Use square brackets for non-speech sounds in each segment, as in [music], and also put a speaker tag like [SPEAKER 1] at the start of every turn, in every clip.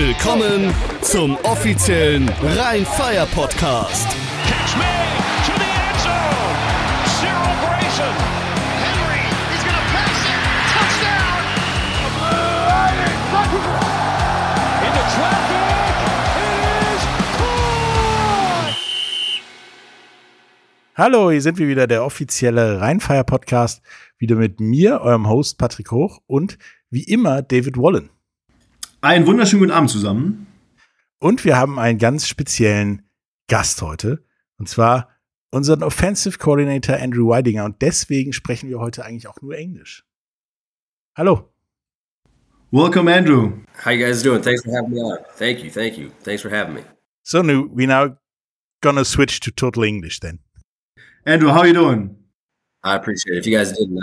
[SPEAKER 1] Willkommen zum offiziellen Rhein-Fire Podcast.
[SPEAKER 2] Catch me to the end zone. Cyril Grayson.
[SPEAKER 3] Henry, he's gonna pass it. Touchdown!
[SPEAKER 2] Into traffic. It is caught.
[SPEAKER 4] Hallo, hier sind wir wieder, der offizielle Rheinfire Podcast. Wieder mit mir, eurem Host Patrick Hoch und wie immer David Wallen.
[SPEAKER 5] Einen wunderschönen guten Abend zusammen.
[SPEAKER 4] Und wir haben einen ganz speziellen Gast heute. Und zwar unseren Offensive Coordinator Andrew Weidinger. Und deswegen sprechen wir heute eigentlich auch nur Englisch. Hallo.
[SPEAKER 5] Welcome, Andrew.
[SPEAKER 6] How you guys doing? Thanks for having me on. Thank you, thank you. Thanks for having me.
[SPEAKER 4] So now we now gonna switch to total English then.
[SPEAKER 5] Andrew, how you doing?
[SPEAKER 6] I appreciate it. If you guys didn't,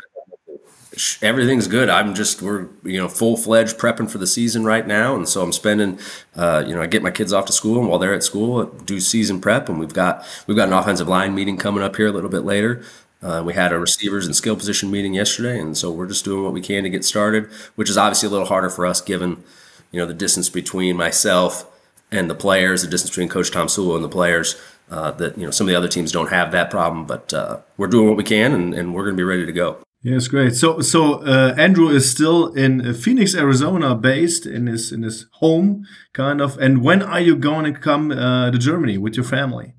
[SPEAKER 6] everything's good. I'm just we're you know full fledged prepping for the season right now, and so I'm spending, uh, you know, I get my kids off to school, and while they're at school, I do season prep, and we've got we've got an offensive line meeting coming up here a little bit later. Uh, we had a receivers and skill position meeting yesterday, and so we're just doing what we can to get started, which is obviously a little harder for us given, you know, the distance between myself and the players, the distance between Coach Tomsula and the players. Uh, that you know, some of the other teams don't have that problem, but uh, we're doing what we can, and, and we're going to be ready to go.
[SPEAKER 5] Yes, great. So, so uh, Andrew is still in uh, Phoenix, Arizona, based in his in his home, kind of. And when are you going to come uh, to Germany with your family?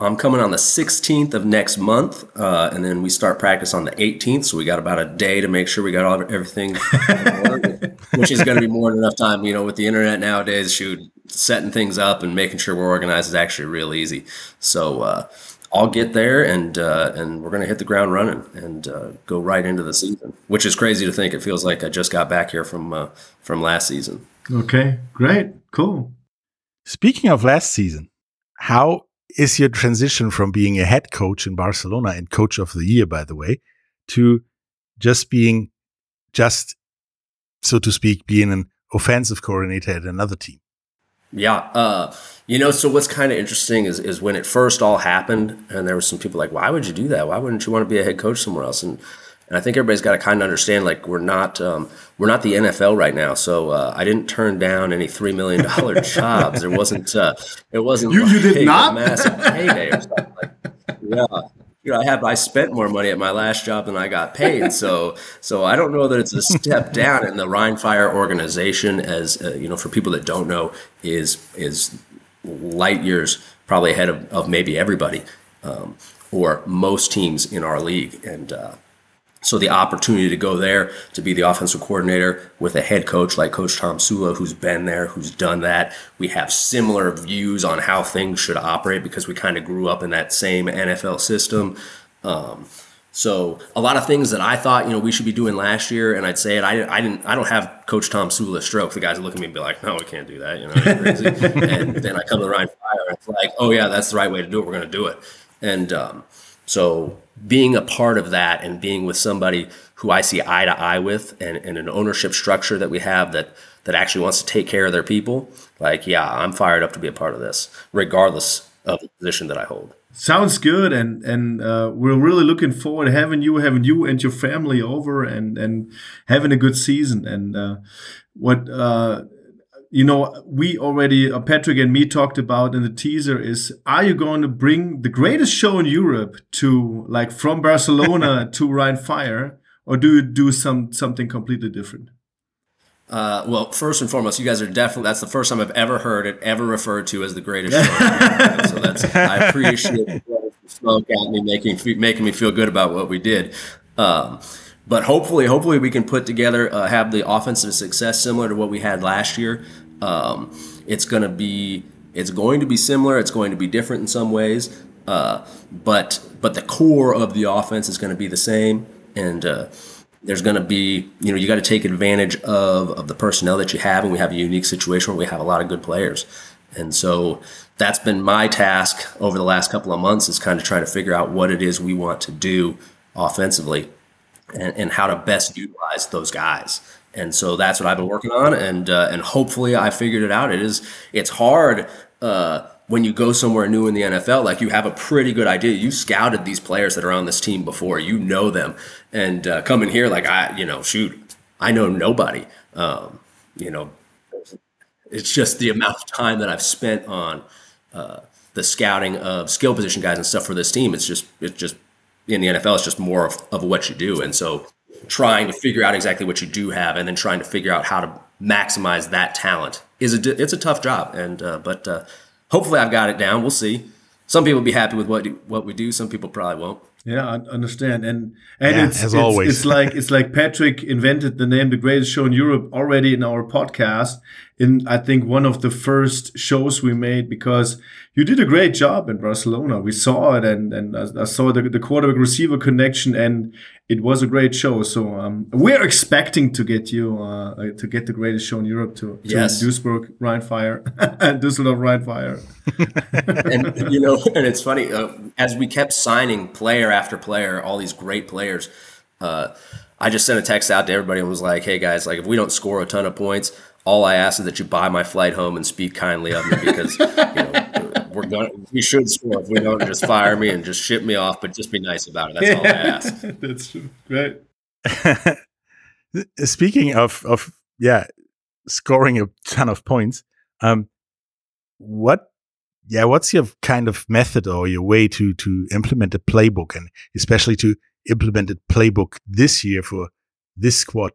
[SPEAKER 6] I'm coming on the 16th of next month, uh, and then we start practice on the 18th. So we got about a day to make sure we got all everything, [laughs] which is going to be more than enough time. You know, with the internet nowadays, shoot, setting things up and making sure we're organized is actually real easy. So uh, I'll get there, and uh, and we're going to hit the ground running and uh, go right into the season, which is crazy to think. It feels like I just got back here from uh, from last season.
[SPEAKER 5] Okay, great, cool.
[SPEAKER 4] Speaking of last season, how is your transition from being a head coach in Barcelona and coach of the year, by the way, to just being just so to speak, being an offensive coordinator at another team?
[SPEAKER 6] Yeah, uh, you know, so what's kind of interesting is is when it first all happened, and there were some people like, "Why would you do that? Why wouldn't you want to be a head coach somewhere else?" And and I think everybody's got to kind of understand, like, we're not um, we're not the NFL right now. So uh, I didn't turn down any three million dollar [laughs] jobs. There wasn't uh, it wasn't
[SPEAKER 5] You- you did
[SPEAKER 6] like a
[SPEAKER 5] not?
[SPEAKER 6] massive payday or something. Like, [laughs] yeah. You know, I have I spent more money at my last job than I got paid, so [laughs] so I don't know that it's a step down in the Rhein Fire organization. As uh, you know, for people that don't know, is is light years probably ahead of, of maybe everybody um, or most teams in our league, and uh, so the opportunity to go there to be the offensive coordinator with a head coach like Coach Tomsula, who's been there, who's done that. We have similar views on how things should operate because we kind of grew up in that same NFL system. Um, so a lot of things that I thought you know we should be doing last year, and I'd say it. I, I didn't. I don't have Coach Tomsula stroke. The guys look at me and be like, "No, we can't do that." You know, [laughs] and then I come to the Rhein Fire, and it's like, "Oh yeah, that's the right way to do it. We're going to do it." And um, so being a part of that and being with somebody who I see eye to eye with and, and an ownership structure that we have that that actually wants to take care of their people, like yeah, I'm fired up to be a part of this, regardless of the position that I hold.
[SPEAKER 5] Sounds good, and and uh, we're really looking forward to having you, having you and your family over, and and having a good season. And uh, what uh, you know, we already uh, Patric and me talked about in the teaser is: Are you going to bring the greatest show in Europe to like from Barcelona [laughs] to Rhein Fire, or do you do some something completely different?
[SPEAKER 6] Uh, well, first and foremost, you guys are definitely that's the first time I've ever heard it ever referred to as the greatest show. in America. [laughs] so that's I appreciate the smoke at me, making making me feel good about what we did. Um, but hopefully, hopefully we can put together uh, have the offensive success similar to what we had last year. Um, it's going to be it's going to be similar. It's going to be different in some ways, uh, but but the core of the offense is going to be the same. And uh, there's going to be you know you got to take advantage of of the personnel that you have, and we have a unique situation where we have a lot of good players. And so that's been my task over the last couple of months is kind of trying to figure out what it is we want to do offensively and, and how to best utilize those guys. And so that's what I've been working on, and uh, and hopefully I figured it out. It is it's hard uh, when you go somewhere new in the NFL. Like you have a pretty good idea. You scouted these players that are on this team before. You know them, and uh, coming here like I you know shoot I know nobody. Um, you know It's just the amount of time that I've spent on uh, the scouting of skill position guys and stuff for this team. It's just it's just in the NFL. It's just more of, of what you do, and so trying to figure out exactly what you do have, and then trying to figure out how to maximize that talent is a it's a tough job. And uh, but uh, hopefully I've got it down. We'll see. Some people will be happy with what what we do. Some people probably won't.
[SPEAKER 5] Yeah, I understand. And and
[SPEAKER 4] Yeah,
[SPEAKER 5] it's,
[SPEAKER 4] as
[SPEAKER 5] it's,
[SPEAKER 4] always.
[SPEAKER 5] it's like it's like Patric invented the name the greatest show in Europe already in our podcast in I think one of the first shows we made because you did a great job in Barcelona. We saw it and and I, I saw the, the quarterback receiver connection and it was a great show. So um, we're expecting to get you uh, to get the greatest show in Europe to, to
[SPEAKER 6] Yes.
[SPEAKER 5] Duisburg Rhein Fire [laughs] and Düsseldorf Rhein Fire. [laughs]
[SPEAKER 6] and you know, and it's funny uh, as we kept signing player after player, all these great players. Uh, I just sent a text out to everybody and was like, "Hey guys, like if we don't score a ton of points, all I ask is that you buy my flight home and speak kindly of me because you know [laughs] we're going. We should score. If we don't, just fire me and just ship me off, but just be nice about it. That's all I ask. [laughs]
[SPEAKER 5] That's true. Great. [laughs]
[SPEAKER 4] Speaking of of yeah, scoring a ton of points. Um, what yeah, what's your kind of method or your way to to implement a playbook and especially to implement a playbook this year for this squad?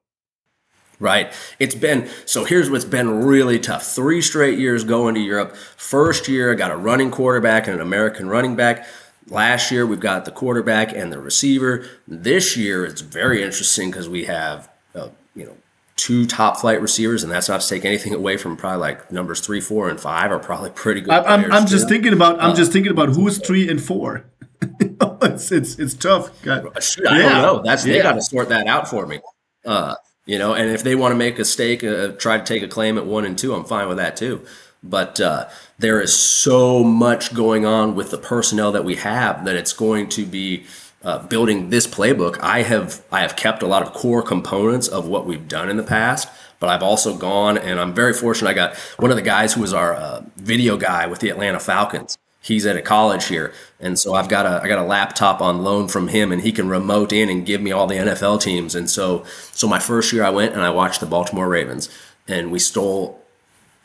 [SPEAKER 6] Right. It's been so here's what's been really tough. Three straight years going to Europe. First year, I got a running quarterback and an American running back. Last year, we've got the quarterback and the receiver. This year, it's very interesting because we have, uh, you know, two top flight receivers, and that's not to take anything away from probably like numbers three, four, and five are probably pretty good.
[SPEAKER 5] I'm, I'm, just
[SPEAKER 6] too.
[SPEAKER 5] thinking about I'm just thinking about who's three and four. [laughs] it's it's it's tough. God.
[SPEAKER 6] Shoot, I
[SPEAKER 5] Yeah.
[SPEAKER 6] don't know. That's they
[SPEAKER 5] Yeah.
[SPEAKER 6] got to sort that out for me. Uh, you know, and if they want to make a stake, uh, try to take a claim at one and two, I'm fine with that too. But uh, there is so much going on with the personnel that we have that it's going to be uh, building this playbook. I have I have kept a lot of core components of what we've done in the past, but I've also gone and I'm very fortunate. I got one of the guys who was our uh, video guy with the Atlanta Falcons he's at a college here. And so i've got a i got a laptop on loan from him and he can remote in and give me all the nfl teams. And so so my first year i went and i watched the baltimore ravens and we stole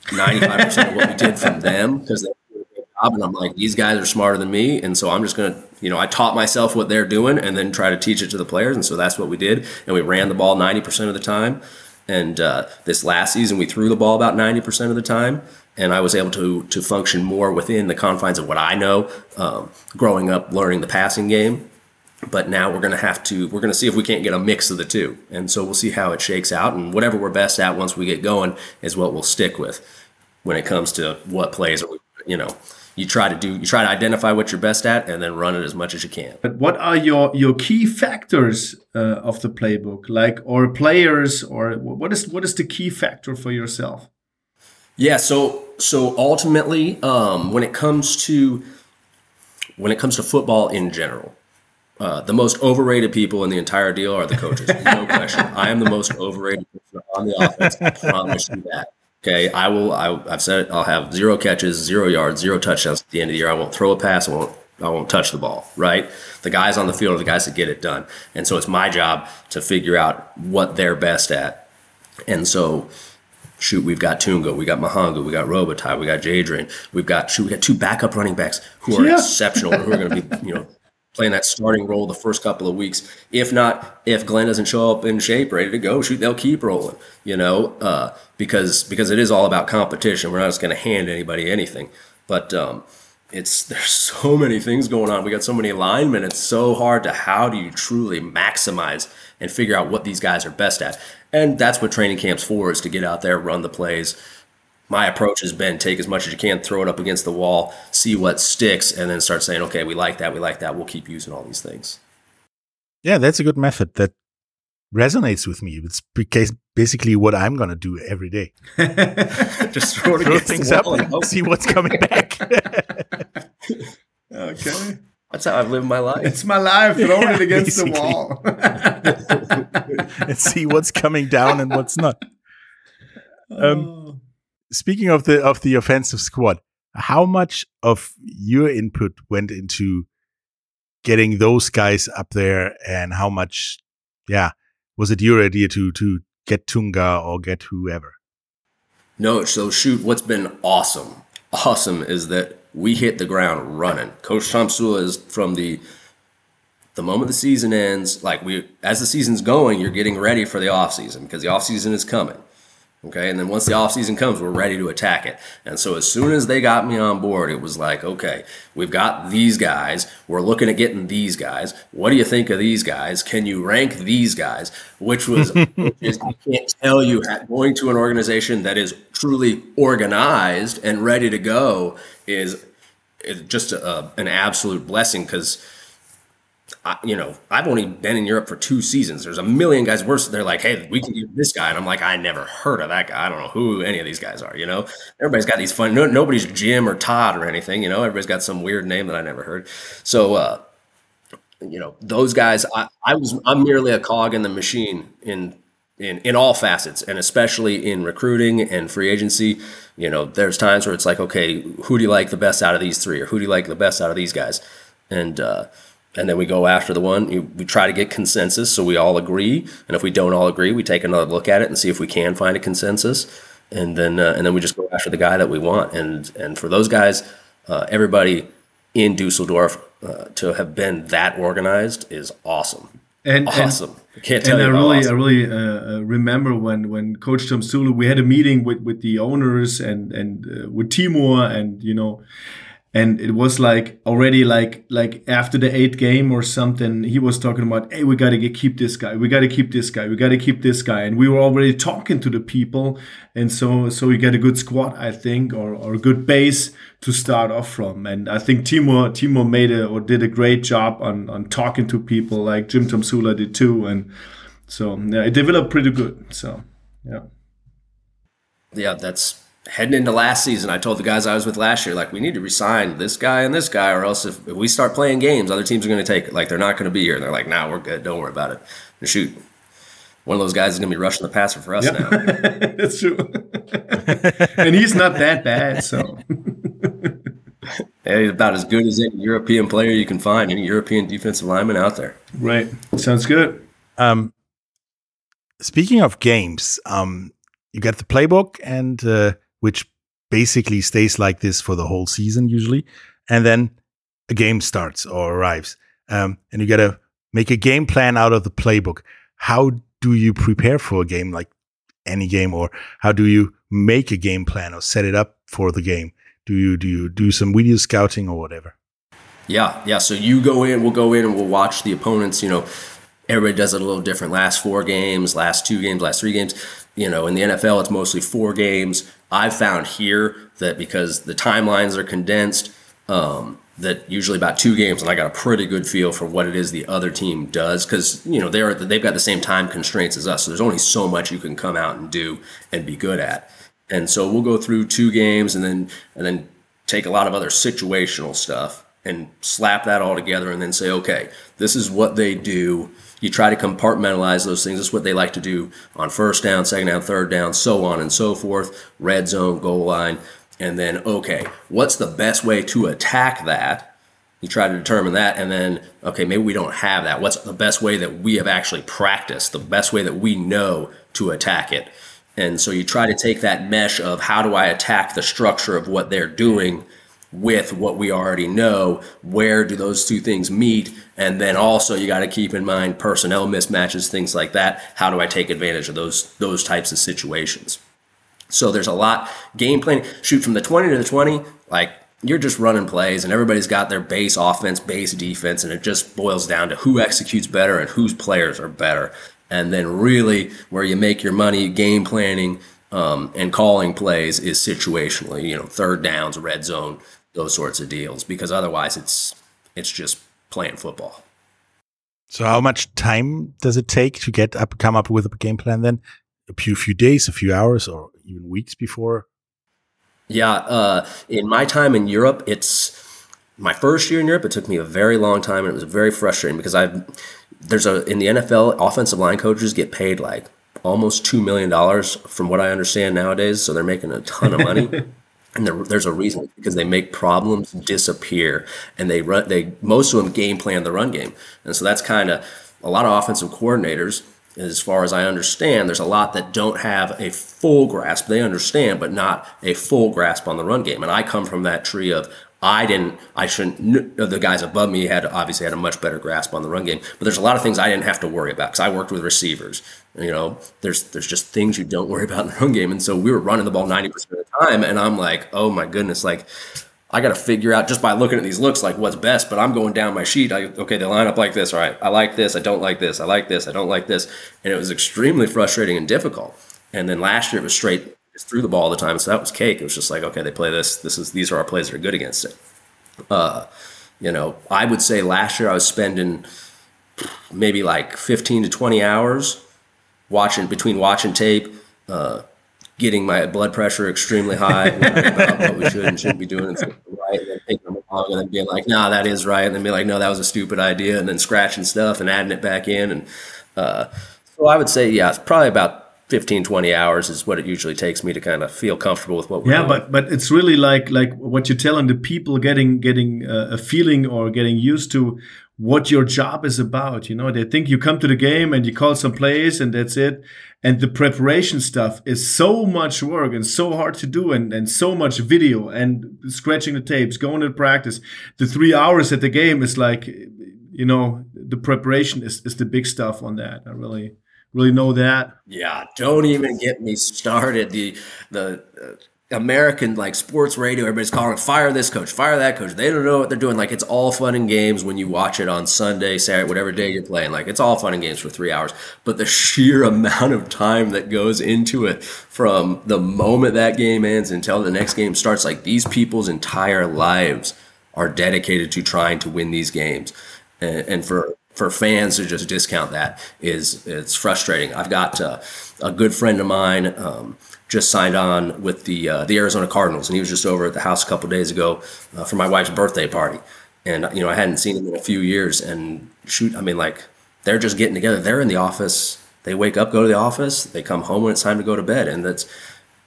[SPEAKER 6] 95% of what we did from them because they and i'm like these guys are smarter than me. And so i'm just going to you know i taught myself what they're doing and then try to teach it to the players. And so that's what we did. And we ran the ball 90% of the time. And uh, this last season, we threw the ball about 90% of the time. And I was able to to function more within the confines of what I know, um, growing up, learning the passing game. But now we're going to have to we're going to see if we can't get a mix of the two, and so we'll see how it shakes out. And whatever we're best at once we get going is what we'll stick with when it comes to what plays. Are we, you know, you try to do you try to identify what you're best at, and then run it as much as you can.
[SPEAKER 5] But what are your your key factors uh, of the playbook, like or players, or what is what is the key factor for yourself?
[SPEAKER 6] Yeah, so so ultimately, um, when it comes to when it comes to football in general, uh, the most overrated people in the entire deal are the coaches. No [laughs] question. I am the most overrated person on the offense. I promise you that. Okay, I will. I, I've said it. I'll have zero catches, zero yards, zero touchdowns at the end of the year. I won't throw a pass. I won't. I won't touch the ball. Right. The guys on the field are the guys that get it done, and so it's my job to figure out what they're best at. And so shoot, we've got Toonga, we got Mahanga, we got Robitaille, we got Jadrian, we've got shoot, we got two backup running backs who are
[SPEAKER 5] Yeah.
[SPEAKER 6] exceptional and who are going to be, you know, playing that starting role the first couple of weeks. If not, if Glenn doesn't show up in shape, ready to go, shoot, they'll keep rolling, you know, uh, because because it is all about competition. We're not just going to hand anybody anything, but um, it's [laughs] there's so many things going on. We got so many linemen. It's so hard to how do you truly maximize and figure out what these guys are best at. And that's what training camp's for is to get out there, run the plays. My approach has been take as much as you can, throw it up against the wall, see what sticks, and then start saying, okay, we like that, we like that, we'll keep using all these things.
[SPEAKER 4] Yeah, that's a good method that resonates with me. It's because basically what I'm gonna do every day. [laughs]
[SPEAKER 6] Just throw
[SPEAKER 4] Throw things up
[SPEAKER 6] wall and
[SPEAKER 4] and
[SPEAKER 6] hope.
[SPEAKER 4] see what's coming back. [laughs]
[SPEAKER 5] Okay,
[SPEAKER 6] That's how I've lived my life.
[SPEAKER 5] it's my life. Throwing
[SPEAKER 4] Yeah,
[SPEAKER 5] it against the wall. [laughs]
[SPEAKER 4] and see what's coming down and what's not. Um,
[SPEAKER 5] Oh.
[SPEAKER 4] speaking of the of the offensive squad, how much of your input went into getting those guys up there, and how much, yeah, was it your idea to to get Toonga or get whoever?
[SPEAKER 6] No, so shoot, what's been awesome, awesome is that we hit the ground running. Coach Tomsula is from the the moment the season ends, like we as the season's going, you're getting ready for the off season because the off season is coming. Okay. And then once the offseason comes, we're ready to attack it. And so as soon as they got me on board, it was like, okay, we've got these guys. We're looking at getting these guys. What do you think of these guys? Can you rank these guys? Which was, [laughs] which is, I can't tell you, going to an organization that is truly organized and ready to go is, is just a, an absolute blessing because I, you know, I've only been in Europe for two seasons. There's a million guys worse. They're like, hey, we can use this guy. And I'm like, I never heard of that guy. I don't know who any of these guys are, you know? Everybody's got these fun, no, nobody's Jim or Todd or anything, you know? Everybody's got some weird name that I never heard. So, uh, you know, those guys, I, I was, I'm merely a cog in the machine in, in, in all facets and especially in recruiting and free agency. You know, there's times where it's like, okay, who do you like the best out of these three or who do you like the best out of these guys? And, uh, and then we go after the one. We try to get consensus so we all agree, and if we don't all agree, we take another look at it and see if we can find a consensus, and then uh, and then we just go after the guy that we want. And and for those guys, uh, everybody in Dusseldorf uh, to have been that organized is awesome.
[SPEAKER 5] And
[SPEAKER 6] awesome.
[SPEAKER 5] And, I can't tell and I really, awesome. I really uh, uh, remember when when Coach Tomsula, we had a meeting with with the owners and and uh, with Timur, and you know and it was like already like like after the eighth game or something he was talking about hey we got to keep this guy. We got to keep this guy. We got to keep this guy. And we were already talking to the people. And so so we get a good squad i think or, or a good base to start off from. And i think timo timo made a or did a great job on on talking to people like jim tomsula did too. And so yeah it developed pretty good. So yeah.
[SPEAKER 6] Yeah that's heading into last season, I told the guys I was with last year, like, we need to resign this guy and this guy, or else if, if we start playing games, other teams are going to take it. Like, they're not going to be here. And they're like, nah, we're good. Don't worry about it. And shoot, one of those guys is going to be rushing the passer for us yep. now. [laughs]
[SPEAKER 5] That's true. [laughs] and he's not that bad, so. [laughs]
[SPEAKER 6] hey, about as good as any European player you can find, any European defensive lineman out there.
[SPEAKER 5] Right. Sounds good.
[SPEAKER 4] Um, speaking of games, um, you get the playbook and uh, which basically stays like this for the whole season usually. And then a game starts or arrives. Um, and you got to make a game plan out of the playbook. How do you prepare for a game like any game, or how do you make a game plan or set it up for the game? Do you do you do some video scouting or whatever?
[SPEAKER 6] Yeah, yeah. So you go in, we'll go in and we'll watch the opponents. You know, everybody does it a little different. Last four games, last two games, last three games. You know, in the NFL, it's mostly four games. I've found here that because the timelines are condensed, um, that usually about two games, and I got a pretty good feel for what it is the other team does because you know they're they've got the same time constraints as us. So there's only so much you can come out and do and be good at. And so we'll go through two games and then and then take a lot of other situational stuff and slap that all together and then say, okay, this is what they do you try to compartmentalize those things. That's what they like to do on first down, second down, third down, so on and so forth, red zone, goal line. And then, okay, what's the best way to attack that? You try to determine that. And then, okay, maybe we don't have that. What's the best way that we have actually practiced, the best way that we know to attack it? And so you try to take that mesh of how do I attack the structure of what they're doing with what we already know. Where do those two things meet? And then also you got to keep in mind personnel mismatches, things like that. How do I take advantage of those those types of situations? So there's a lot game planning. Shoot from the 20 to the 20, like you're just running plays and everybody's got their base offense, base defense, and it just boils down to who executes better and whose players are better. And then really where you make your money, game planning, um, and calling plays is situationally, you know, third downs, red zone, those sorts of deals because otherwise it's it's just playing football.
[SPEAKER 4] So how much time does it take to get up come up with a game plan then? A few few days, a few hours or even weeks before?
[SPEAKER 6] Yeah, uh, in my time in Europe, it's my first year in Europe. It took me a very long time, and it was very frustrating because I've there's a in the NFL, offensive line coaches get paid like almost two million dollars, from what I understand nowadays. So they're making a ton of money. [laughs] and there, there's a reason because they make problems disappear and they run they most of them game plan the run game and so that's kind of a lot of offensive coordinators as far as I understand, there's a lot that don't have a full grasp. They understand, but not a full grasp on the run game. And I come from that tree of I didn't, I shouldn't, uh, the guys above me had obviously had a much better grasp on the run game, but there's a lot of things I didn't have to worry about because I worked with receivers. You know, there's, there's just things you don't worry about in the run game. And so we were running the ball 90% of the time. And I'm like, oh my goodness, like, I got to figure out just by looking at these looks like what's best. But I'm going down my sheet. I, okay, they line up like this. All right, I like this. I don't like this. I like this. I don't like this. And it was extremely frustrating and difficult. And then last year it was straight just threw the ball all the time. So that was cake. It was just like, okay, they play this. This is these are our plays that are good against it. Uh, you know, I would say last year I was spending maybe like 15 to 20 hours watching between watching tape, uh, getting my blood pressure extremely high [laughs] about what we should and shouldn't be doing right, and then taking them along and then being like, "No, nah, that is right," and then be like, "No, that was a stupid idea," and then scratching stuff and adding it back in, and uh, so I would say, yeah, it's probably about 15 20 hours is what it usually takes me to kind of feel comfortable with what we're
[SPEAKER 5] yeah
[SPEAKER 6] doing.
[SPEAKER 5] but but it's really like like what you're telling the people getting getting uh, a feeling or getting used to what your job is about you know? They think you come to the game and you call some plays and that's it. And the preparation stuff is so much work and so hard to do and, and so much video and scratching the tapes going to practice. The three hours at the game is like you know the preparation is, is the big stuff on that. I really really know that.
[SPEAKER 6] Yeah, don't even get me started. The the uh, American like sports radio, everybody's calling fire this coach, fire that coach. They don't know what they're doing. Like it's all fun and games when you watch it on Sunday, Saturday, whatever day you're playing. Like it's all fun and games for three hours. But the sheer [laughs] amount of time that goes into it from the moment that game ends until the next game starts, like these people's entire lives are dedicated to trying to win these games. And, and for for fans to just discount that is it's frustrating. I've got uh, a good friend of mine um, just signed on with the uh, the Arizona Cardinals, and he was just over at the house a couple days ago uh, for my wife's birthday party. And you know, I hadn't seen him in a few years, and shoot, I mean, like they're just getting together. They're in the office. They wake up, go to the office. They come home when it's time to go to bed, and that's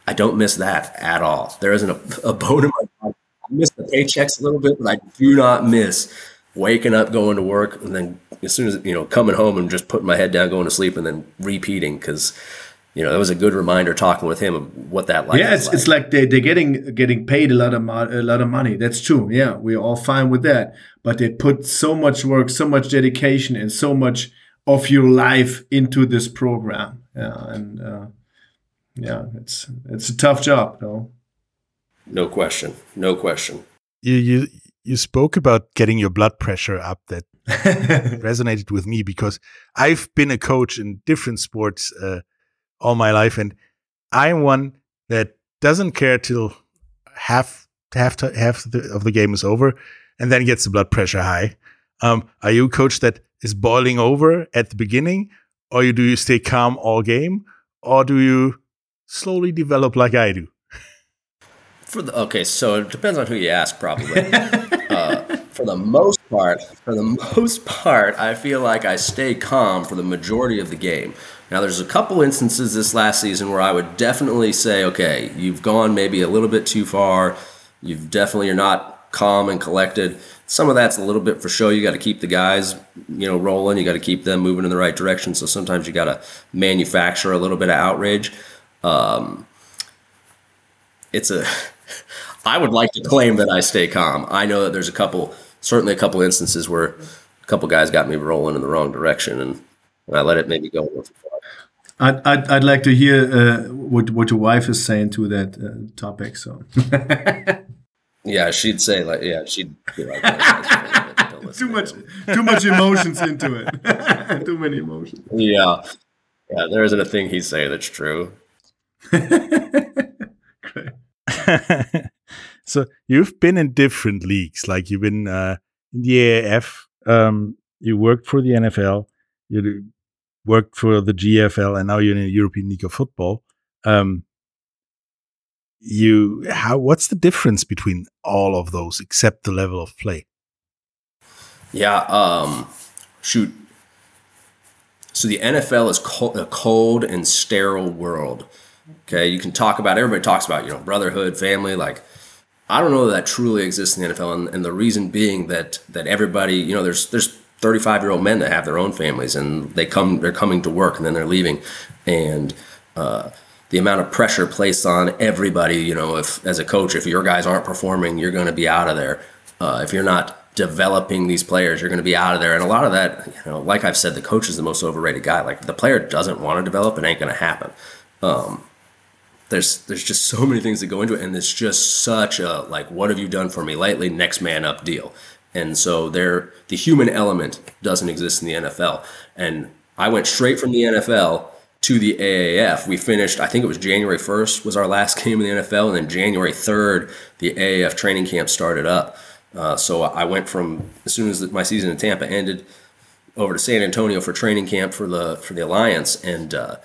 [SPEAKER 6] I don't miss that at all. There isn't a, [laughs] a bone in my body. I miss the paychecks a little bit, but I do not miss waking up, going to work, and then as soon as you know coming home and just putting my head down, going to sleep, and then repeating because you know that was a good reminder talking with him of what that life.
[SPEAKER 5] Yeah, it's
[SPEAKER 6] like.
[SPEAKER 5] it's like they they're getting getting paid a lot of mo- a lot of money. That's true. Yeah, we're all fine with that. But they put so much work, so much dedication, and so much of your life into this program. Yeah, and uh, yeah, it's it's a tough job, though.
[SPEAKER 6] No question. No question.
[SPEAKER 4] You you you spoke about getting your blood pressure up that [laughs] resonated with me because I've been a coach in different sports uh, all my life, and I'm one that doesn't care till half half half the, of the game is over, and then gets the blood pressure high. Um, are you a coach that is boiling over at the beginning, or you do you stay calm all game, or do you slowly develop like I do?
[SPEAKER 6] For the, okay, so it depends on who you ask, probably. uh, for the most part, for the [laughs] most part, I feel like I stay calm for the majority of the game. Now, there's a couple instances this last season where I would definitely say, okay, you've gone maybe a little bit too far. You've definitely you're not calm and collected. Some of that's a little bit for show. You got to keep the guys, you know, rolling. You got to keep them moving in the right direction. So sometimes you got to manufacture a little bit of outrage. Um, it's a. I would like to claim that I stay calm. I know that there's a couple certainly a couple instances where a couple guys got me rolling in the wrong direction, and, I let it maybe go.
[SPEAKER 5] I'd, I'd, I'd like to hear uh, what what your wife is saying to that uh, topic. So, [laughs]
[SPEAKER 6] yeah, she'd say like, yeah, she'd be like,
[SPEAKER 5] too much, too much emotions into it, [laughs] too many emotions.
[SPEAKER 6] Yeah, yeah, there isn't a thing he'd say that's true. [laughs] [laughs]
[SPEAKER 4] so you've been in different leagues, like you've been uh, in the AAF. Um, you worked for the NFL. You worked for the GFL, and now you're in the European League of Football. Um, you how? What's the difference between all of those, except the level of play?
[SPEAKER 6] Yeah. Um, shoot. So the NFL is cold, a cold and sterile world. Okay, you can talk about everybody talks about you know brotherhood, family, like I don't know that, that truly exists in the NFL, and, and, the reason being that that everybody, you know, there's there's 35 year old men that have their own families and they come they're coming to work and then they're leaving. And uh, the amount of pressure placed on everybody you know if as a coach if your guys aren't performing you're going to be out of there. Uh, if you're not developing these players you're going to be out of there. And a lot of that you know like i've said the coach is the most overrated guy. Like the player doesn't want to develop it ain't going to happen. Um, there's there's just so many things that go into it and it's just such a like what have you done for me lately next man up deal and so there the human element doesn't exist in the NFL and I went straight from the NFL to the AAF. We finished, I think it was January 1st was our last [laughs] game in the NFL, and then January 3rd, the AAF training camp started up. Uh, so I went from as soon as my season in Tampa ended over to San Antonio for training camp for the for the Alliance, and uh,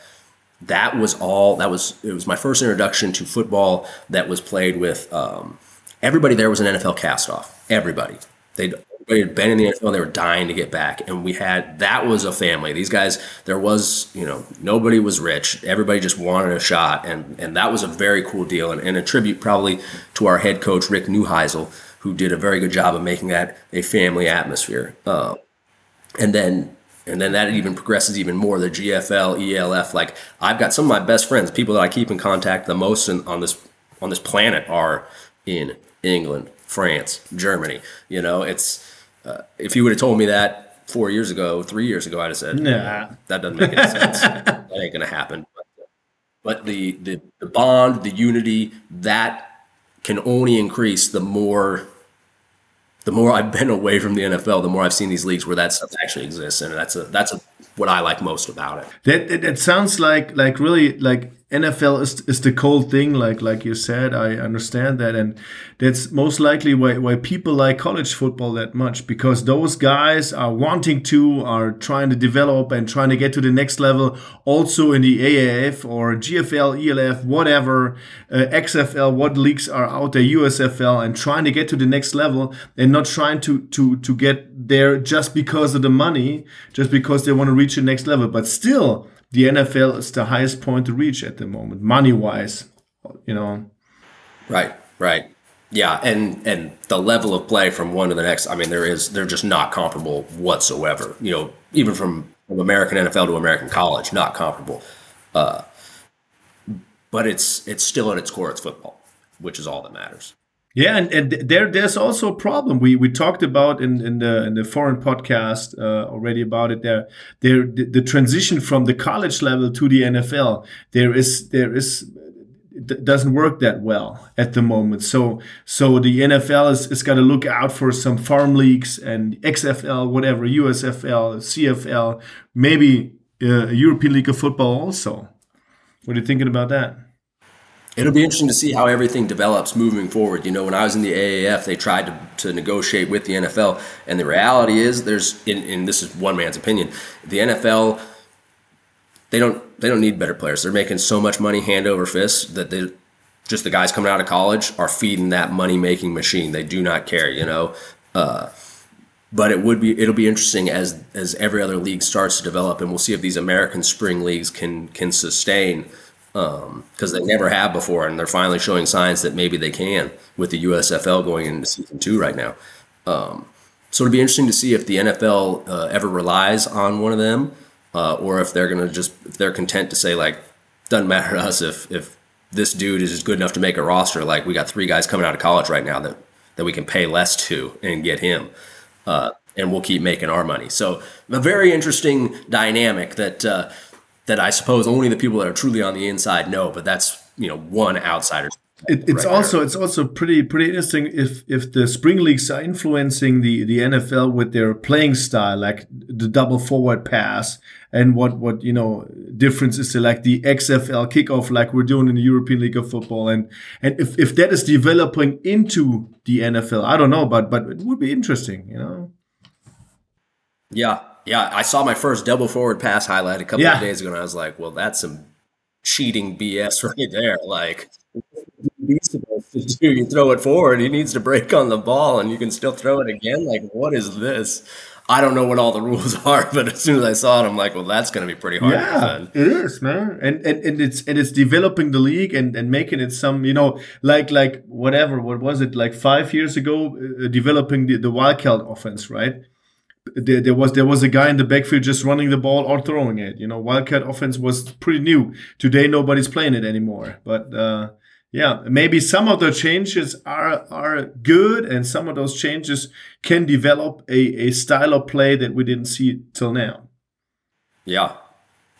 [SPEAKER 6] that was all that was it was my first introduction to football that was played with um, everybody there was an NFL cast off. Everybody. They everybody had been in the NFL they were dying to get back. And we had that was a family. These guys there was you know nobody was rich. Everybody just wanted a shot. And and that was a very cool deal and, and a tribute probably to our head coach Rick Neuheisel who did a very good job of making that a family atmosphere. Uh, and then and then that even progresses even more. The gfl elf like i've got some of my best friends people that i keep in contact the most in, on this on this planet are in england france germany you know? It's uh, if you would have told me that four years ago three years ago i'd have said
[SPEAKER 5] Nah.
[SPEAKER 6] that doesn't make any sense. [laughs] That ain't gonna happen. But, but the, the the bond the unity that can only increase the more the more I've been away from the NFL, the more I've seen these leagues where that stuff actually exists, and that's a that's a, what I like most about it.
[SPEAKER 5] That, that that sounds like like really like NFL is is the cold thing, like like you said. I understand that, and that's most likely why why people like college football that much because those guys are wanting to, are trying to develop and trying to get to the next level. Also in the AAF or GFL, ELF, whatever, uh, XFL, what leagues are out there, USFL, and trying to get to the next level, and not trying to to to get there just because of the money, just because they want to reach the next level, but still the NFL is the highest point to reach at the moment, money wise. You know,
[SPEAKER 6] Right, right, yeah, and and the level of play from one to the next. I mean, there is they're just not comparable whatsoever. You know, even from, American NFL to American college, not comparable. Uh, but it's it's still at its core, it's football, which is all that matters.
[SPEAKER 5] Yeah, and, and there there's also a problem. We we talked about in, in the in the foreign podcast uh, already about it. There, there the, the transition from the college level to the NFL. There is there is doesn't work that well at the moment. So so the NFL is, is got to look out for some farm leagues and XFL, whatever, USFL, CFL, maybe uh, European League of Football also. What are you thinking about that?
[SPEAKER 6] It'll be interesting to see how everything develops moving forward. You know, when I was in the AAF, they tried to, to negotiate with the NFL, and the reality is, there's, in, and this is one man's opinion, the NFL, they don't they don't need better players. They're making so much money hand over fist that they just the guys coming out of college are feeding that money making machine. They do not care, you know. Uh, but it would be it'll be interesting as as every other league starts to develop, and we'll see if these American spring leagues can can sustain because they never have before, and they're finally showing signs that maybe they can with the USFL going into season two right now. Um, so it'd be interesting to see if the NFL uh, ever relies on one of them, uh, or if they're gonna just if they're content to say like doesn't matter to us if if this dude is good enough to make a roster. Like we got three guys coming out of college right now that that we can pay less to and get him. Uh, and we'll keep making our money. So a very interesting dynamic that uh, that I suppose only the people that are truly on the inside know. But that's you know one outsider.
[SPEAKER 5] It, it's
[SPEAKER 6] right
[SPEAKER 5] also
[SPEAKER 6] there.
[SPEAKER 5] it's also pretty pretty interesting if if the spring leagues are influencing the the NFL with their playing style, like the double forward pass, and what what you know difference is to like the XFL kickoff, like we're doing in the European League of Football, and and if if that is developing into the NFL, I don't know, but but it would be interesting, you know.
[SPEAKER 6] Yeah, yeah. I saw my first double forward pass highlight a couple
[SPEAKER 5] Yeah.
[SPEAKER 6] of days ago, and I was like, "Well, that's some cheating BS [laughs] right there." Like, he's supposed to do you throw it forward, he needs to break on the ball, and you can still throw it again. Like, what is this? I don't know what all the [laughs] rules are, but as soon as I saw it, I'm like, "Well, that's going to be pretty hard
[SPEAKER 5] Yeah,
[SPEAKER 6] defend."
[SPEAKER 5] it is, man, and, and and it's and it's developing the league and and making it some, you know, like like whatever. What was it like five years ago? Uh, developing the the wildcat offense, right? There, there was there was a guy in the backfield just running the ball or throwing it. You know, Wildcat offense was pretty new. Today, nobody's playing it anymore. But uh, yeah, maybe some of the changes are are good, and some of those changes can develop a, a style of play that we didn't see till now.
[SPEAKER 6] Yeah,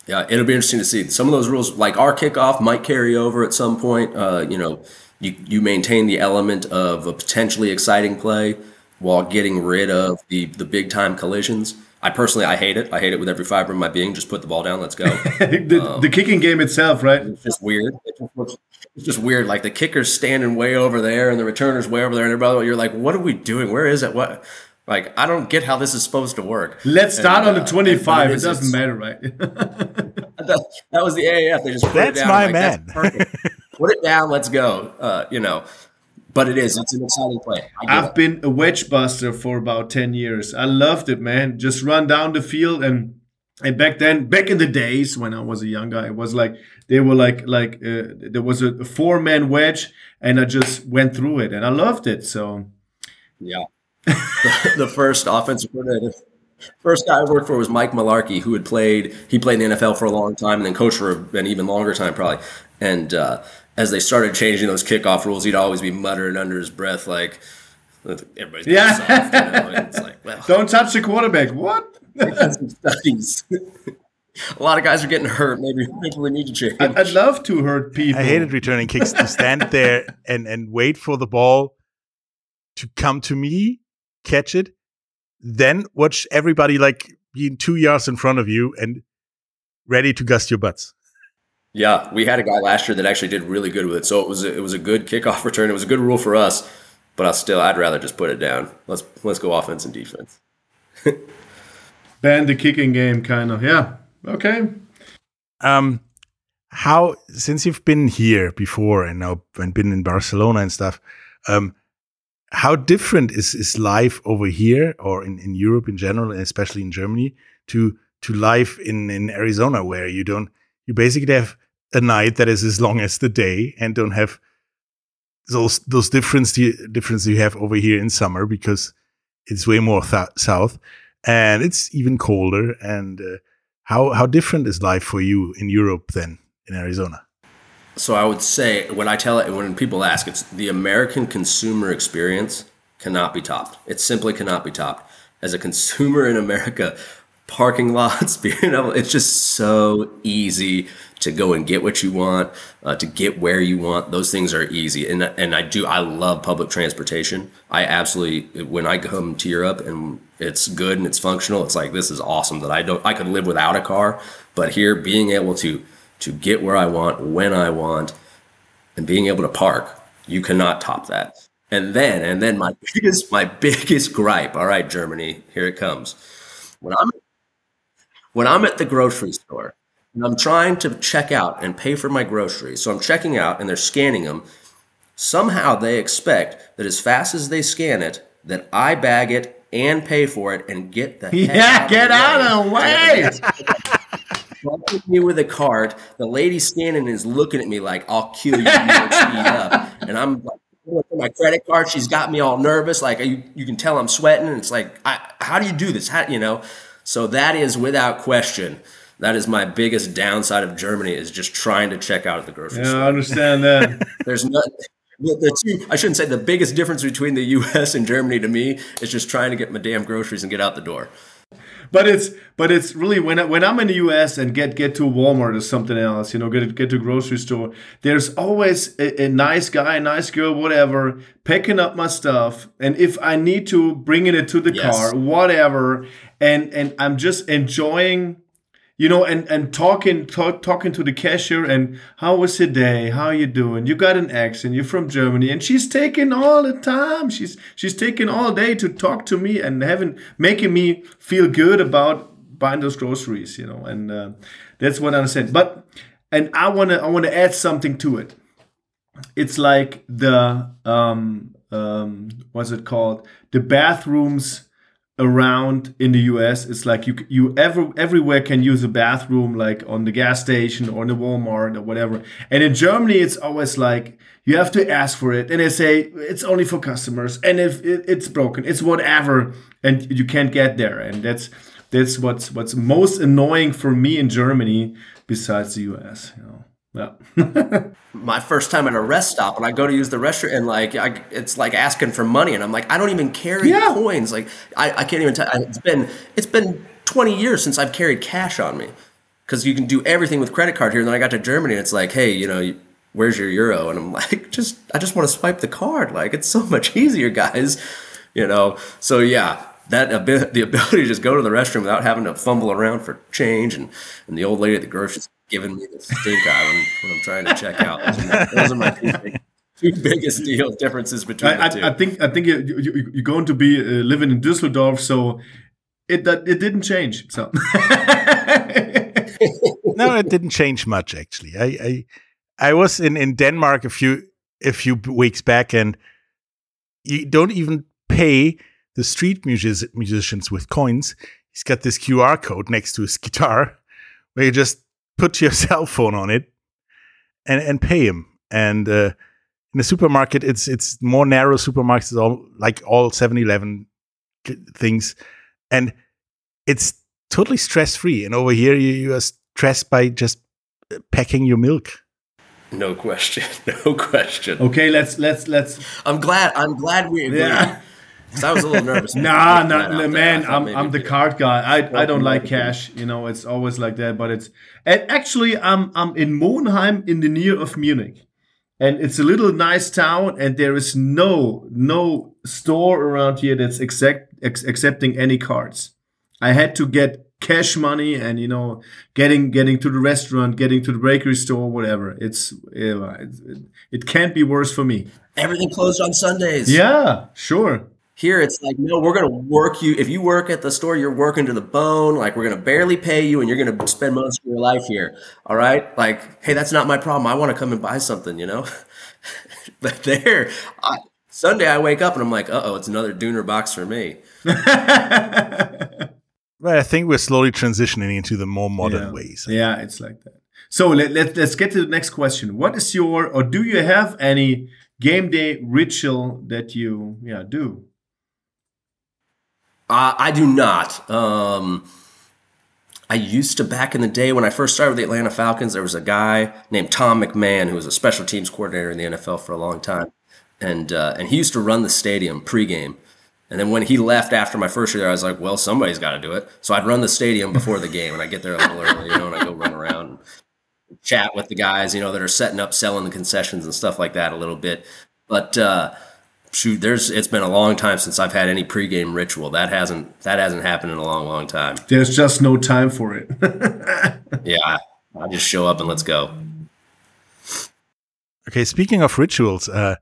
[SPEAKER 6] yeah, it'll be interesting to see. Some of those rules, like our kickoff, might carry over at some point. Uh, you know, you you maintain the element of a potentially exciting play while getting rid of the the big time collisions. I personally I hate it. I hate it with every fiber of my being. Just put the ball down. Let's go. [laughs]
[SPEAKER 5] the, um, the kicking game itself, right?
[SPEAKER 6] It's just weird. It's just, it's just, weird. Like the kicker's standing way over there and the returner's way over there, and everybody, you're like, what are we doing? Where is it? What? Like I don't get how this is supposed to work.
[SPEAKER 5] Let's start and, on the 25. Uh, it, it doesn't matter, right? [laughs]
[SPEAKER 6] that, that, was the AAF. They just put
[SPEAKER 4] That's
[SPEAKER 6] it down.
[SPEAKER 4] my
[SPEAKER 6] like,
[SPEAKER 4] man.
[SPEAKER 6] That's [laughs] put it down. Let's go. Uh, you know, but it is. It's an exciting play.
[SPEAKER 5] I've
[SPEAKER 6] it.
[SPEAKER 5] been a wedge buster for about 10 years. I loved it, man. Just run down the field and and back then, back in the days when I was a young guy, it was like they were like like uh, there was a, four man wedge, and I just went through it, and I loved it. So,
[SPEAKER 6] yeah, the, the first offensive coordinator, first guy I worked for was Mike Mularkey, who had played he played in the NFL for a long time and then coached for an even longer time, probably. And uh, as they started changing those kickoff rules, he'd always be muttering under his breath, like, everybody's
[SPEAKER 5] yeah.
[SPEAKER 6] soft, you know? it's like, well,
[SPEAKER 5] don't touch the quarterback. What?
[SPEAKER 6] studies. a lot of guys are getting hurt. Maybe people need to change.
[SPEAKER 5] I'd love to hurt people.
[SPEAKER 4] I hated returning kicks to stand there and, and wait for the ball to come to me, catch it, then watch everybody like being two yards in front of you and ready to gust your butts.
[SPEAKER 6] Yeah, we had a guy last year that actually did really good with it. So it was a, it was a good kickoff [laughs] return. It was a good rule for us, but I still I'd rather just put it down. Let's let's go offense and defense. [laughs]
[SPEAKER 5] Ban the kicking game, kind of. Yeah. Okay.
[SPEAKER 4] Um, how since you've been here before and now and been in Barcelona and stuff, um, how different is is life over here or in in Europe in general, and especially in Germany, to to life in in Arizona, where you don't you basically have a night that is as long as the day and don't have those those difference difference you have over here in summer because it's way more th- south and it's even colder and uh, how how different is life for you in Europe than in Arizona?
[SPEAKER 6] So I would say when I tell it when people ask it's the American consumer experience cannot be topped. It simply cannot be topped. As a consumer in America parking [laughs] lots, being able, it's just so easy to go and get what you want, uh, to get where you want. Those things are easy. And, and I do, I love public transportation. I absolutely, when I come to Europe and it's good and it's functional, it's like, this is awesome that I don't, I could live without a car, but here being able to, to get where I want, when I want, and being able to park, you cannot top that. And then, and then my [laughs] biggest, my biggest gripe, all right, Germany, here it comes. When I'm when I'm at the grocery store and I'm trying to check out and pay for my groceries, so I'm checking out and they're scanning them, somehow they expect that as fast as they scan it, that I bag it and pay for it and get the
[SPEAKER 5] yeah, out get out of the way.
[SPEAKER 6] Bumping [laughs] me with a cart, the lady scanning is looking at me like I'll kill you. you speed up, [laughs] and I'm like my credit card. She's got me all nervous. Like you, you can tell I'm sweating. And it's like, I, how do you do this? How you know? So that is without question. That is my biggest downside of Germany is just trying to check out at the grocery
[SPEAKER 5] yeah,
[SPEAKER 6] store.
[SPEAKER 5] I understand that. [laughs]
[SPEAKER 6] There's nothing. the, the two. I shouldn't say the biggest difference between the [laughs] U.S. and Germany to me is just trying to get my damn groceries and get out the door
[SPEAKER 5] but it's but it's really when I, when I'm in the U.S. and get get to Walmart or something else, you know, get get to a grocery store. There's always a, a, nice guy, a nice girl, whatever, picking up my stuff, and if I need to, bringing it to the yes. car, whatever, and and I'm just enjoying you know, and and talking talk, talking to the cashier and how was your day? How you doing? You got an accent. You're from Germany, and she's taking all the time. She's she's taking all day to talk to me and having making me feel good about buying those groceries. You know, and uh, that's what I understand. But and I wanna I wanna add something to it. It's like the um um what's it called? The bathrooms around in the US. It's like you you ever everywhere can use a bathroom, like on the gas station or in the Walmart or whatever. And in Germany, it's always like you have to ask for it, and they say it's only for customers, and if it, it's broken, it's whatever, and you can't get there. And that's that's what's what's most annoying for me in Germany, besides the US. You know. Yeah. [laughs]
[SPEAKER 6] my first time at a rest stop and I go to use the restroom and like I, it's like asking for money and I'm like I don't even carry
[SPEAKER 5] Yeah.
[SPEAKER 6] coins like I, I can't even tell it's been it's been 20 years since I've carried cash on me because you can do everything with credit card here and then I got to Germany and it's like hey you know where's your euro and I'm [laughs] like just I just want to swipe the card like it's so [laughs] much easier guys you know so yeah that the ability to just go to the restroom without having to fumble around for change and, and the old lady at the grocery store giving me the stink eye when, when I'm trying to check out. Those are my, those are my two, big, two biggest deal differences between
[SPEAKER 5] I,
[SPEAKER 6] the two.
[SPEAKER 5] I, I think I think you, you, you're going to be uh, living in Düsseldorf, so it that it didn't change. So [laughs]
[SPEAKER 4] no, it didn't change much actually. I I, I was in, in Denmark a few a few weeks back, and you don't even pay the street music, musicians with coins. He's got this QR code next to his [laughs] guitar, where you just put your [laughs] cell phone on it and and pay him. And uh, in the supermarket, it's it's more narrow supermarkets, all like all 7-Eleven things, and it's totally stress free. And over here, you, you are stressed by just packing your milk.
[SPEAKER 6] no question. [laughs] No question.
[SPEAKER 5] okay, let's let's let's.
[SPEAKER 6] I'm glad. I'm glad we agree.
[SPEAKER 5] Yeah.
[SPEAKER 6] 'Cause I was a little nervous. [laughs]
[SPEAKER 5] Nah,
[SPEAKER 6] putting that
[SPEAKER 5] nah, man.
[SPEAKER 6] I thought
[SPEAKER 5] I'm I'm the card guy. I, I don't like cash. You know, it's always like that. But it's and actually, I'm I'm in Monheim, in the near of Munich, and it's a little nice town, and there is no no store around here that's exact ex- accepting any cards. I had to get cash money, and you know, getting getting to the restaurant, getting to the bakery store, whatever. It's yeah, it, it can't be worse for me.
[SPEAKER 6] Everything closed on Sundays.
[SPEAKER 5] Yeah, sure.
[SPEAKER 6] Here it's like, no, we're gonna work you. If you work at the store, you're working to the bone. Like we're gonna barely pay you, and you're gonna spend most of your life here. All right, like, hey, that's not my problem. I want to come and buy something, you know. [laughs] but there, I, Sunday, I wake up and I'm like, uh oh, it's another Döner box for me. [laughs]
[SPEAKER 4] But I think we're slowly transitioning into the more modern
[SPEAKER 5] yeah.
[SPEAKER 4] ways.
[SPEAKER 5] Yeah, it's like that. So let, let, let's get to the next question. What is your, or do you have any game day ritual that you yeah do?
[SPEAKER 6] Uh, I do not. Um, I used to back in the day when I first started with the Atlanta Falcons. There was a guy named Tom McMahon who was a special teams coordinator in the NFL for a long time, and uh, and he used to run the stadium pregame. And then when he left after my first year I was like, well, somebody's got to do it. So I'd run the stadium before the game, and I get there a little early, you know, and I go run around, and chat with the guys, you know, that are setting up, selling the concessions and stuff like that a little bit. But uh, shoot, there's it's been a long time since I've had any pregame ritual. That hasn't that hasn't happened in a long, long time.
[SPEAKER 5] There's just no time for it. [laughs]
[SPEAKER 6] Yeah, I, I just show up and let's go.
[SPEAKER 4] Okay, speaking of rituals, uh,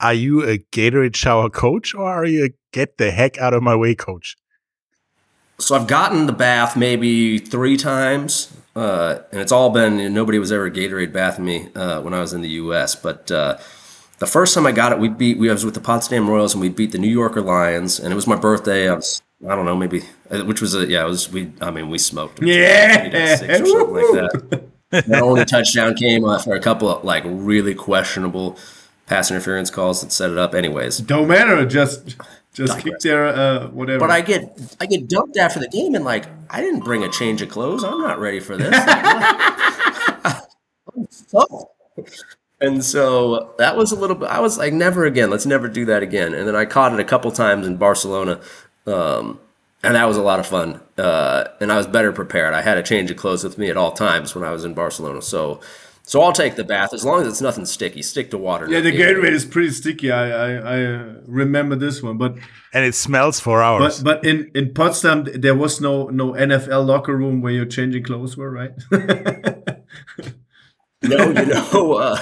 [SPEAKER 4] are you a Gatorade shower coach or are you a get the heck out of my way coach?
[SPEAKER 6] So I've gotten the bath maybe three times, uh, and it's all been nobody was ever Gatorade bathing me uh, when I was in the U.S. But uh, the first time I got it, we beat we I was with the Potsdam Royals and we beat the New Yorker Lions, and it was my birthday. I was I don't know maybe uh, which was a yeah it was we I mean we smoked.
[SPEAKER 5] Yeah.
[SPEAKER 6] We did six or something like that. [laughs] The only touchdown came after a couple of like really questionable pass interference calls that set it up. Anyways,
[SPEAKER 5] Don't matter. Just just kick their uh, whatever.
[SPEAKER 6] But I get I get dumped after the game and like I didn't bring a change of clothes. I'm not ready for this. [laughs] Like, [laughs] I'm fucked. And so that was a little bit. I was like, never again. Let's never do that again. And then I caught it a couple times in Barcelona, um, and that was a lot of fun. Uh, and I was better prepared. I had a change of clothes with me at all times when I was in Barcelona. So. So I'll take the bath as long as it's nothing sticky. Stick to water.
[SPEAKER 5] yeah, the
[SPEAKER 6] Gatorade.
[SPEAKER 5] Gatorade is pretty sticky. I I, I uh, remember this one, but
[SPEAKER 4] And it smells for hours.
[SPEAKER 5] but but in in Potsdam there was no no NFL locker room where your changing clothes were, right? [laughs]
[SPEAKER 6] No, you know, [laughs] uh,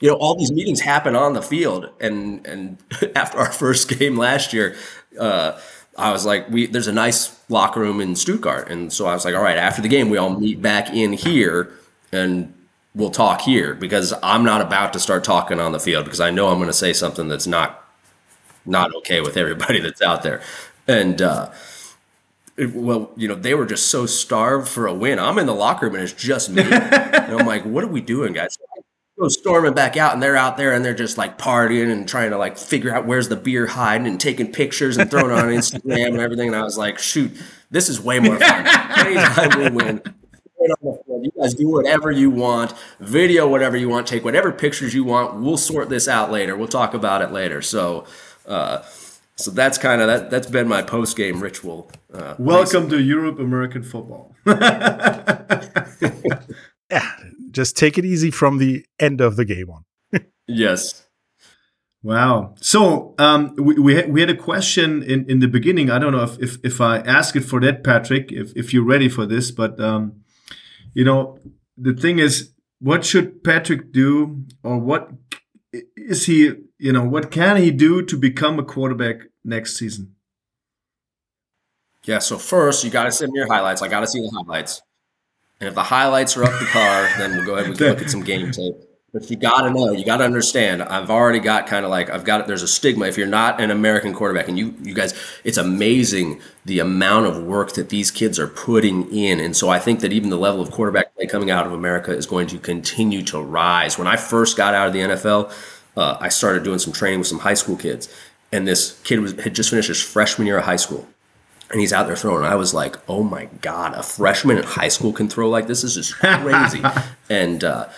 [SPEAKER 6] you know, all these meetings happen on the field, and and [laughs] after our first game last year, uh, I was like, we there's a nice locker room in Stuttgart, and so I was like, all right, after the game, we all meet back in here, and we'll talk here because I'm not about to start talking on the field because I know I'm going to say something that's not not okay with everybody [laughs] that's out there, and. Uh, well, you know, they were just so starved for a win. I'm in the locker room and it's just me. and I'm like, what are we doing, guys? Go storming back out, and they're out there and they're just like partying and trying to like figure out where's the beer hiding and taking pictures and throwing it on Instagram and everything. And I was like, shoot, this is way more fun. Anytime we win. You guys do whatever you want, video whatever you want, take whatever pictures you want. We'll sort this out later. We'll talk about it later. So, uh, so that's kind of that. That's been my post game ritual. Uh,
[SPEAKER 5] Welcome to Europe American football. [laughs]
[SPEAKER 4] Yeah, just take it easy from the end of the game on.
[SPEAKER 6] yes.
[SPEAKER 5] Wow. So um, we we had, we had a question in, in the beginning. I don't know if, if, if I ask it for that, Patric, if, if you're ready for this. But um, you know, the thing is, what should Patric do, or what is he? You know, what can he do to become a quarterback next season?
[SPEAKER 6] Yeah. So first, you got to send me your highlights. I got to see the highlights. And if the highlights are up the car, then we'll go ahead. And look at some game tape. But you got to know, you got to understand. I've already got kind of like I've got. There's a stigma if you're not an American quarterback, and you, you guys, it's amazing the amount of work that these kids are putting in. And so I think that even the level of quarterback play coming out of America is going to continue to rise. When I first got out of the NFL, uh, I started doing some training with some high school kids, and this kid was had just finished his freshman year of high school and he's out there throwing. And I was like, oh my god, a freshman in high school can throw like this. This is crazy. [laughs] and uh,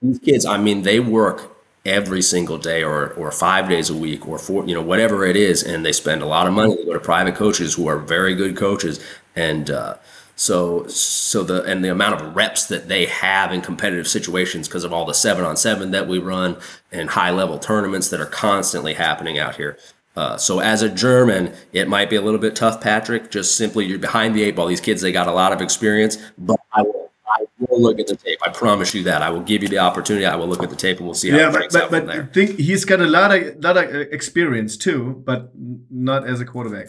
[SPEAKER 6] these kids, I mean, they work every single day or or five days a week or four, you know, whatever it is, and they spend a lot of money. They go to private coaches who are very good coaches, and uh, so so the and the amount of reps that they have in competitive situations because of all the seven on seven that we run and high level tournaments that are constantly happening out here. Uh, so as a German, it might be a little bit tough, Patric. Just simply you're behind the eight ball. These kids, they got a lot of experience, but I will, I will look at the tape. I promise you that. I will give you the opportunity. I will look at the tape and we'll see how
[SPEAKER 5] Yeah,
[SPEAKER 6] it breaks
[SPEAKER 5] but,
[SPEAKER 6] out from
[SPEAKER 5] but I
[SPEAKER 6] there.
[SPEAKER 5] think he's got a lot of lot of uh, experience too, but not as a quarterback.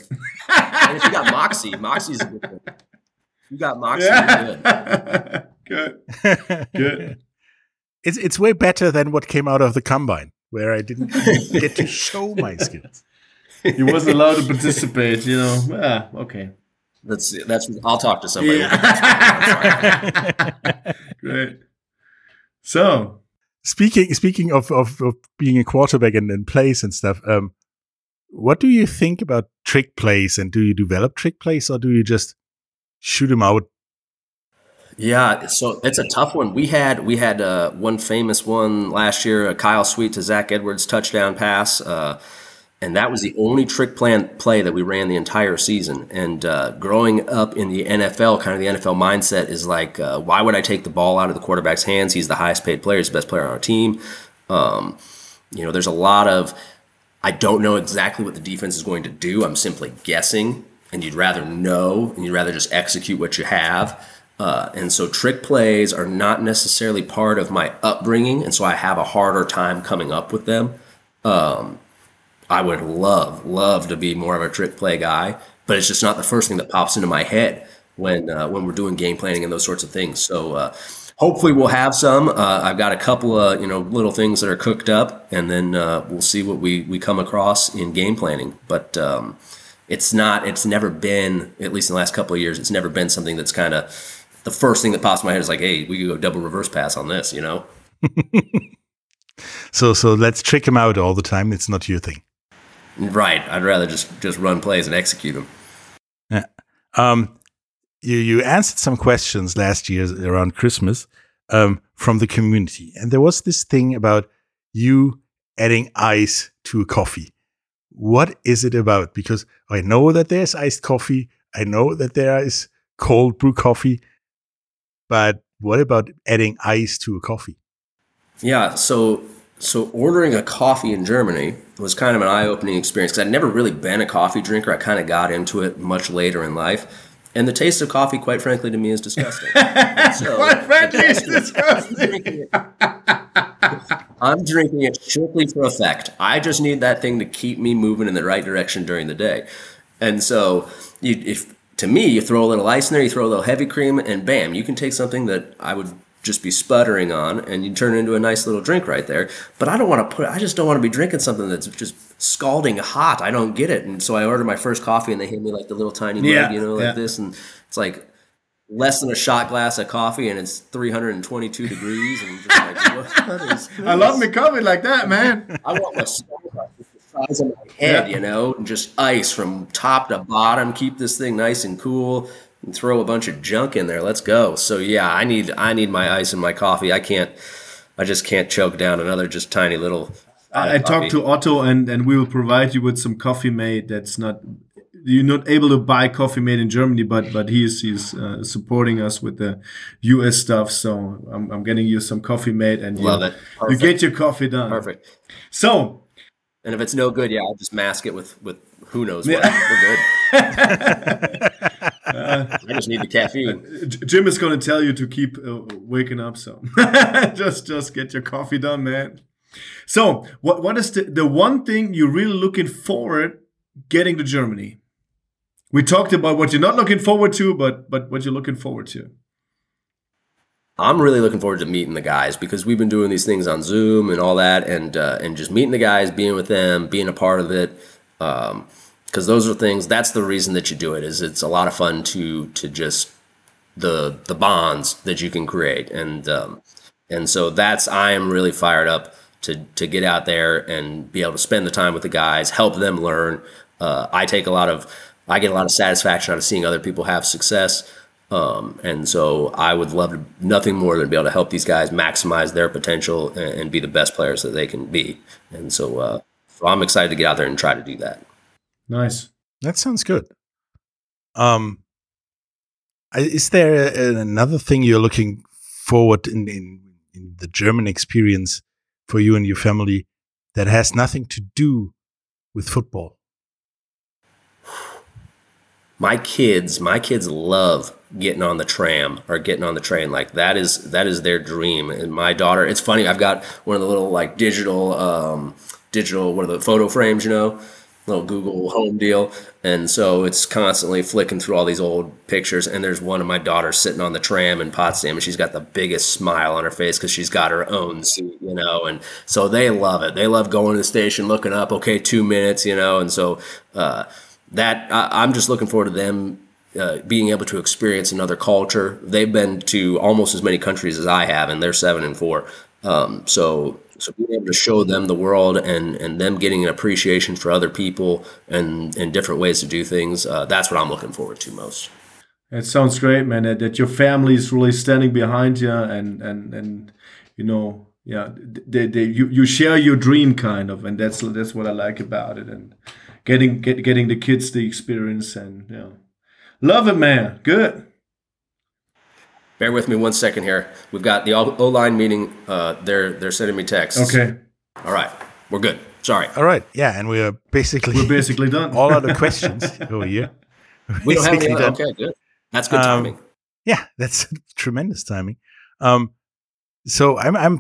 [SPEAKER 6] And if you got Moxie, Moxie's a good one. [laughs] You got Moxie, you're [laughs] good.
[SPEAKER 5] good. Good. [laughs]
[SPEAKER 4] It's it's way better than what came out of the combine, where I didn't [laughs] get to show my skills.
[SPEAKER 5] He wasn't allowed to participate, you know. Ah, okay.
[SPEAKER 6] That's that's. I'll talk to somebody.
[SPEAKER 5] Great. So,
[SPEAKER 4] Speaking speaking of, of, of being a quarterback and, and plays and stuff, um, what do you think about trick plays? And do you develop trick plays, or do you just shoot him out?
[SPEAKER 6] Yeah, so it's a tough one. We had we had uh, one famous one last year, a Kyle Sweet to Zach Edwards touchdown pass, uh, and that was the only trick plan play that we ran the entire season. And uh, growing up in the NFL, kind of the NFL mindset is like, uh, why would I take the ball out of the quarterback's hands? He's the highest paid player, he's the best player on our team. Um, you know, there's a lot of I don't know exactly what the defense is going to do. I'm simply guessing, and you'd rather know, and you'd rather just execute what you have. Uh, and so trick plays are not necessarily part of my upbringing, and so I have a harder time coming up with them. Um, I would love, love to be more of a trick play guy, but it's just not the first thing that pops into my head when uh, when we're doing game planning and those sorts of things. So uh, hopefully we'll have some. Uh, I've got a couple of you know little things that are cooked up, and then uh, we'll see what we we come across in game planning. But um, it's not. It's never been, at least in the last couple of years, it's never been something that's kind of the first thing that pops in my head is like, hey, we could go double reverse pass on this, you know. [laughs]
[SPEAKER 4] So so let's trick him out all the time. It's not your thing.
[SPEAKER 6] Right. I'd rather just just run plays and execute them.
[SPEAKER 4] Yeah. Um, you you answered some questions last year around Christmas um, from the community, and there was this thing about you adding ice to a coffee. What is it about? Because I know that there's iced coffee. I know that there is cold brew coffee, but what about adding ice to a coffee?
[SPEAKER 6] Yeah, so so ordering a coffee in Germany was kind of an eye-opening experience because I'd never really been a coffee drinker. I kind of got into it much later in life, and the taste of coffee, quite frankly, to me is disgusting. [laughs] So-
[SPEAKER 5] quite frankly, it's disgusting. [laughs]
[SPEAKER 6] I'm drinking it strictly for effect. I just need that thing to keep me moving in the right direction during the day. And so, you, if to me, you throw a little ice in there, you throw a little heavy cream, and bam, you can take something that I would just be sputtering on, and you turn it into a nice little drink right there. But I don't want to put. I just don't want to be drinking something that's just scalding hot. I don't get it, and so I order my first coffee, and they hand me like the little tiny
[SPEAKER 5] Yeah,
[SPEAKER 6] mug, you know, like
[SPEAKER 5] yeah.
[SPEAKER 6] this, and it's like less than a shot glass of coffee, and it's 322 degrees, and just like [laughs] what is [laughs]
[SPEAKER 5] I love me coffee like that, man. [laughs]
[SPEAKER 6] I want my Starbucks the size of my head,
[SPEAKER 5] Yeah.
[SPEAKER 6] you know, and just ice from top to bottom. Keep this thing nice and cool, and throw a bunch of junk in there. Let's go. So yeah, I need I need my ice and my coffee. I can't. I just can't choke down another just tiny little.
[SPEAKER 5] I, I talked to Otto, and and we will provide you with some coffee made That's not you're not able to buy coffee made in Germany, but but he is he's uh, supporting us with the U.S. stuff. So I'm, I'm getting you some coffee made, and you,
[SPEAKER 6] Love it.
[SPEAKER 5] you get your coffee done.
[SPEAKER 6] Perfect.
[SPEAKER 5] So
[SPEAKER 6] And if it's no good, yeah, I'll just mask it with with who knows what. We're good. [laughs] I just need the caffeine.
[SPEAKER 5] Jim is going to tell you to keep uh, waking up. So [laughs] just just get your coffee done, man. So what what is the the one thing you're really looking forward getting to Germany? We talked about what you're not looking forward to, but but what you're looking forward to.
[SPEAKER 6] I'm really looking forward to meeting the guys because we've been doing these things on Zoom and all that, and uh, and just meeting the guys, being with them, being a part of it. Because those are things. That's the reason that you do it. Is it's a lot of fun to to just the the bonds that you can create, and um, and so that's I am really fired up to to get out there and be able to spend the time with the guys, help them learn. Uh, I take a lot of I get a lot of satisfaction out of seeing other people have success. Um, and so I would love to, nothing more than to be able to help these guys maximize their potential and, and be the best players that they can be. And so, uh, so I'm excited to get out there and try to do that.
[SPEAKER 5] Nice.
[SPEAKER 4] That sounds good. Um, is there a, another thing you're looking forward in, in in the German experience for you and your family that has nothing to do with football?
[SPEAKER 6] My kids my kids love getting on the tram or getting on the train. Like that is that is their dream. And my daughter it's funny i've got one of the little like digital um digital what are the photo frames you know little google home deal. And so it's constantly flicking through all these old pictures. And there's one of my daughters sitting on the tram in potsdam and she's got the biggest smile on her face because she's got her own seat you know? And so they love it. They love going to the station looking up okay two minutes you know? And so uh that I, I'm just looking forward to them uh, being able to experience another culture. They've been to almost as many countries as I have, and they're seven and four. Um, so, so being able to show them the world and and them getting an appreciation for other people and and different ways to do things. Uh, that's what I'm looking forward to most.
[SPEAKER 5] It sounds great, man. That, that your family is really standing behind you, and and and you know, yeah, they, they you you share your dream kind of, and that's that's what I like about it, and getting get, getting the kids the experience, and yeah, love it, man. Good.
[SPEAKER 6] Bear with me one second here. We've got the O line meeting. Uh, they're they're sending me texts.
[SPEAKER 5] Okay,
[SPEAKER 6] All right, we're good. Sorry,
[SPEAKER 4] All right, yeah, and we are basically
[SPEAKER 5] we're basically done. [laughs]
[SPEAKER 4] all other questions over here. [laughs]
[SPEAKER 6] we don't have any.
[SPEAKER 4] Done.
[SPEAKER 6] Okay, good. That's good
[SPEAKER 4] Um,
[SPEAKER 6] timing.
[SPEAKER 4] Yeah, [laughs] that's tremendous timing. Um, so I'm I'm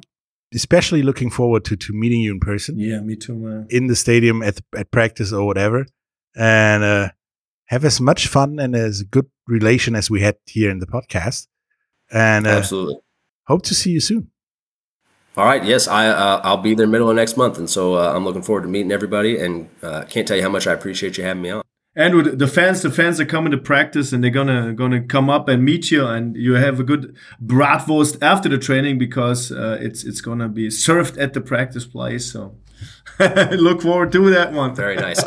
[SPEAKER 4] especially looking forward to to meeting you in person
[SPEAKER 5] yeah, me too, man.
[SPEAKER 4] in the stadium at at practice or whatever, and uh, have as much fun and as good relation as we had here in the podcast. And uh,
[SPEAKER 6] Absolutely.
[SPEAKER 4] hope to see you soon.
[SPEAKER 6] All right. Yes, I uh, I'll be there middle of next month, and so uh, I'm looking forward to meeting everybody. And uh, can't tell you how much I appreciate you having me on.
[SPEAKER 5] Andrew, the fans, the fans are coming to practice, and they're gonna gonna come up and meet you, and you have a good bratwurst after the training because uh, it's it's gonna be served at the practice place. So [laughs] look forward to that one.
[SPEAKER 6] Very nice.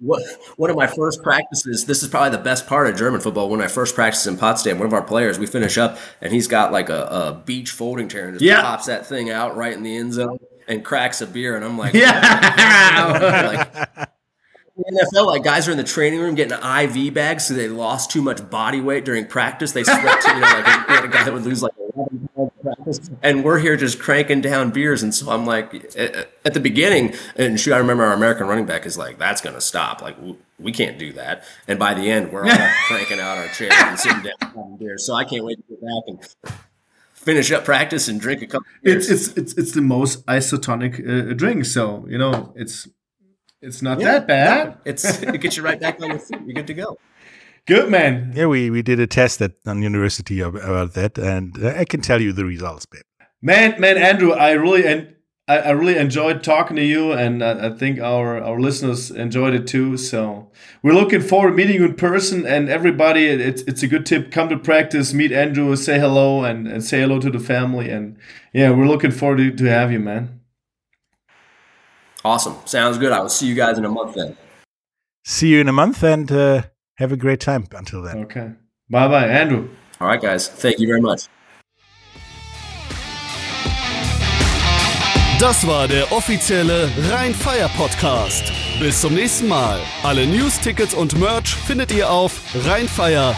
[SPEAKER 6] What, one of my first practices, this is probably the best part of German football. When I first practiced in Potsdam, one of our players, we finish up and he's got like a, a beach folding chair and just
[SPEAKER 5] Yeah.
[SPEAKER 6] pops that thing out right in the end zone and cracks a beer. And I'm like,
[SPEAKER 5] Yeah.
[SPEAKER 6] like, in the NFL, like guys are in the training room getting IV bags so they lost too much body weight during practice. They sweat too, you know, like had a guy that would lose like 11 pounds practice, and we're here just cranking down beers. And so I'm like, at the beginning, and shoot, I remember our American running back is like, that's going to stop. Like we, can't do that. And by the end, we're all cranking out our chairs and sitting down having beers. So I can't wait to get back and finish up practice and drink a couple.
[SPEAKER 5] it's it's it's it's the most isotonic uh, drink, so you know it's it's not
[SPEAKER 6] Yeah.
[SPEAKER 5] that bad.
[SPEAKER 6] It's it gets you right back on your feet. You're good to go.
[SPEAKER 5] Good man.
[SPEAKER 4] Yeah, we, we did a test at on university about that, and I can tell you the results, babe.
[SPEAKER 5] Man, man, Andrew, I really and I, I, really enjoyed talking to you, and I, I, think our our listeners enjoyed it too. So we're looking forward to meeting you in person. And everybody, it's it's a good tip. Come to practice, meet Andrew, say hello, and, and say hello to the family. And yeah, we're looking forward to, to have you, man.
[SPEAKER 6] Awesome. Sounds good. I will see you guys in a month then.
[SPEAKER 4] See you in a month, and. Uh have a great time until then.
[SPEAKER 5] Okay. Bye bye, Andrew.
[SPEAKER 6] All right, guys. Thank you very much.
[SPEAKER 1] Das war der offizielle Rhein-Fire Podcast. Bis zum nächsten Mal. Alle News, Tickets und Merch findet ihr auf rheinfire.de.